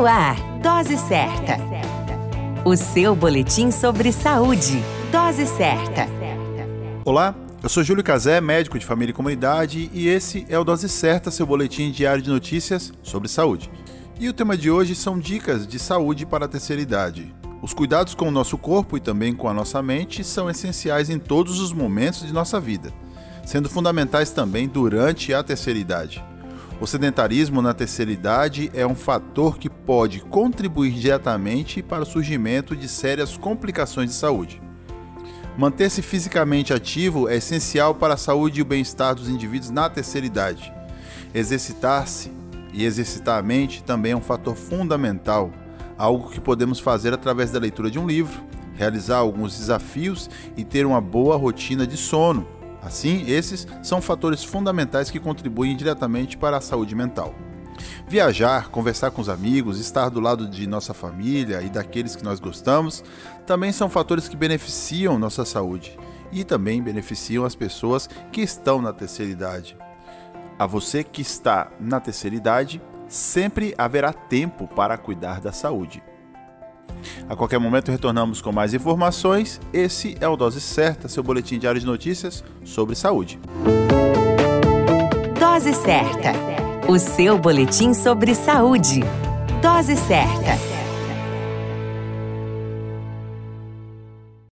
No ar, Dose Certa. O seu boletim sobre saúde. Dose Certa. Olá, eu sou Júlio Cazé, médico de família e comunidade, e esse é o Dose Certa, seu boletim diário de notícias sobre saúde. E o tema de hoje são dicas de saúde para a terceira idade. Os cuidados com o nosso corpo e também com a nossa mente são essenciais em todos os momentos de nossa vida, sendo fundamentais também durante a terceira idade. O sedentarismo na terceira idade é um fator que pode contribuir diretamente para o surgimento de sérias complicações de saúde. Manter-se fisicamente ativo é essencial para a saúde e o bem-estar dos indivíduos na terceira idade. Exercitar-se e exercitar a mente também é um fator fundamental, algo que podemos fazer através da leitura de um livro, realizar alguns desafios e ter uma boa rotina de sono Assim, esses são fatores fundamentais que contribuem diretamente para a saúde mental. Viajar, conversar com os amigos, estar do lado de nossa família e daqueles que nós gostamos também são fatores que beneficiam nossa saúde e também beneficiam as pessoas que estão na terceira idade. A você que está na terceira idade, sempre haverá tempo para cuidar da saúde. A qualquer momento retornamos com mais informações. Esse é o Dose Certa, seu boletim diário de notícias sobre saúde. Dose Certa, o seu boletim sobre saúde. Dose Certa.